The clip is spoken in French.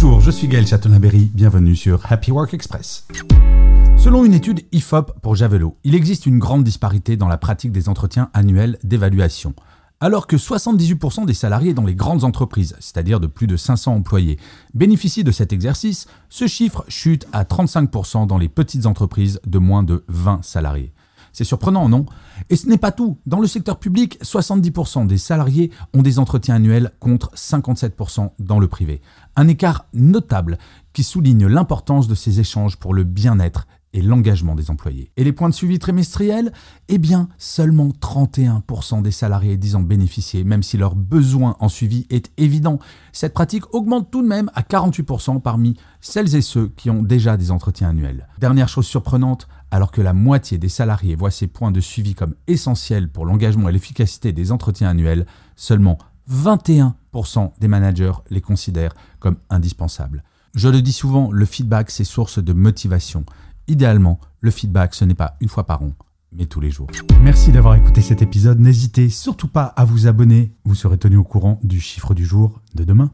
Bonjour, je suis Gaël Chatonaberry, bienvenue sur Happy Work Express. Selon une étude IFOP pour Javelot, il existe une grande disparité dans la pratique des entretiens annuels d'évaluation. Alors que 78% des salariés dans les grandes entreprises, c'est-à-dire de plus de 500 employés, bénéficient de cet exercice, ce chiffre chute à 35% dans les petites entreprises de moins de 20 salariés. C'est surprenant, non? Et ce n'est pas tout. Dans le secteur public, 70% des salariés ont des entretiens annuels contre 57% dans le privé. Un écart notable qui souligne l'importance de ces échanges pour le bien-être et l'engagement des employés. Et les points de suivi trimestriels? Eh bien, seulement 31% des salariés disent en bénéficier, même si leur besoin en suivi est évident. Cette pratique augmente tout de même à 48% parmi celles et ceux qui ont déjà des entretiens annuels. Dernière chose surprenante, alors que la moitié des salariés voient ces points de suivi comme essentiels pour l'engagement et l'efficacité des entretiens annuels, seulement 21% des managers les considèrent comme indispensables. Je le dis souvent, le feedback, c'est source de motivation. Idéalement, le feedback, ce n'est pas une fois par an, mais tous les jours. Merci d'avoir écouté cet épisode. N'hésitez surtout pas à vous abonner. Vous serez tenu au courant du chiffre du jour de demain.